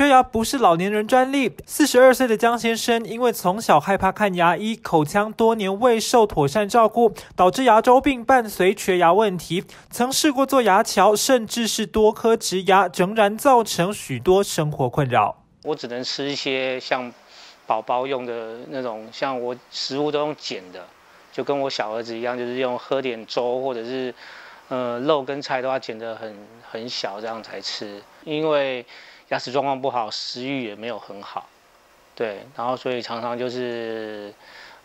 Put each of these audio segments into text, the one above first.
缺牙不是老年人专利。四十二岁的江先生，因为从小害怕看牙医，口腔多年未受妥善照顾，导致牙周病伴随缺牙问题。曾试过做牙桥，甚至是多颗植牙，仍然造成许多生活困扰。我只能吃一些像宝宝用的那种，像我食物都用剪的，就跟我小儿子一样，就是用喝点粥或者是。呃，肉跟菜都要剪得很很小，这样才吃。因为牙齿状况不好，食欲也没有很好，对，然后所以常常就是，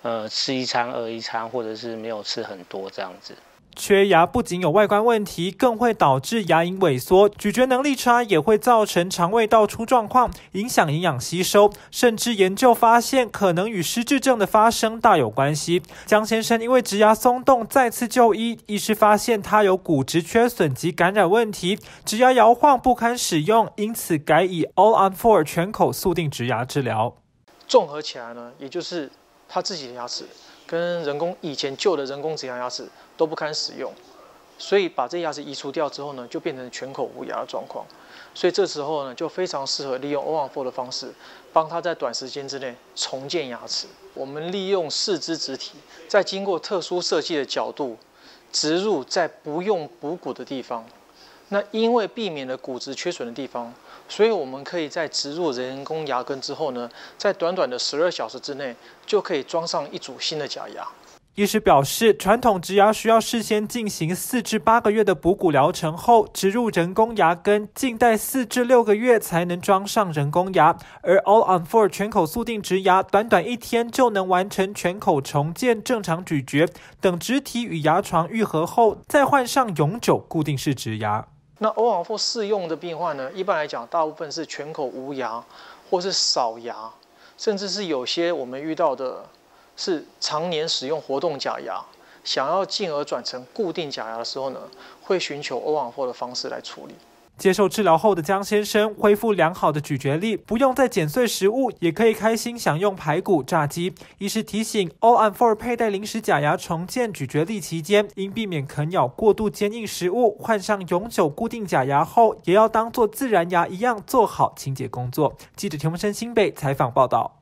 呃，吃一餐饿一餐，或者是没有吃很多这样子。缺牙不仅有外观问题，更会导致牙龈萎缩，咀嚼能力差也会造成肠胃道出状况，影响营养吸收。甚至研究发现，可能与失智症的发生大有关系。江先生因为植牙松动，再次就医，医师发现他有骨质缺损及感染问题，植牙摇晃不堪使用，因此改以 All on Four 全口速定植牙治疗。综合起来呢，也就是他自己的牙齿。跟人工以前旧的人工植牙牙齿都不堪使用，所以把这牙齿移除掉之后呢，就变成全口无牙的状况。所以这时候呢，就非常适合利用 O 4的方式，帮他在短时间之内重建牙齿。我们利用四肢植体，在经过特殊设计的角度，植入在不用补骨的地方。那因为避免了骨质缺损的地方，所以我们可以在植入人工牙根之后呢，在短短的十二小时之内，就可以装上一组新的假牙。医师表示，传统植牙需要事先进行四至八个月的补骨疗程后，植入人工牙根，静待四至六个月才能装上人工牙。而 All on Four 全口速定植牙，短短一天就能完成全口重建、正常咀嚼等植体与牙床愈合后，再换上永久固定式植牙。那欧往复适用的病患呢？一般来讲，大部分是全口无牙，或是少牙，甚至是有些我们遇到的，是常年使用活动假牙，想要进而转成固定假牙的时候呢，会寻求欧往复的方式来处理。接受治疗后的江先生恢复良好的咀嚼力，不用再剪碎食物，也可以开心享用排骨、炸鸡。医师提醒，All on Four 佩戴临时假牙重建咀嚼力期间，应避免啃咬过度坚硬食物。换上永久固定假牙后，也要当做自然牙一样做好清洁工作。记者田文生新北采访报道。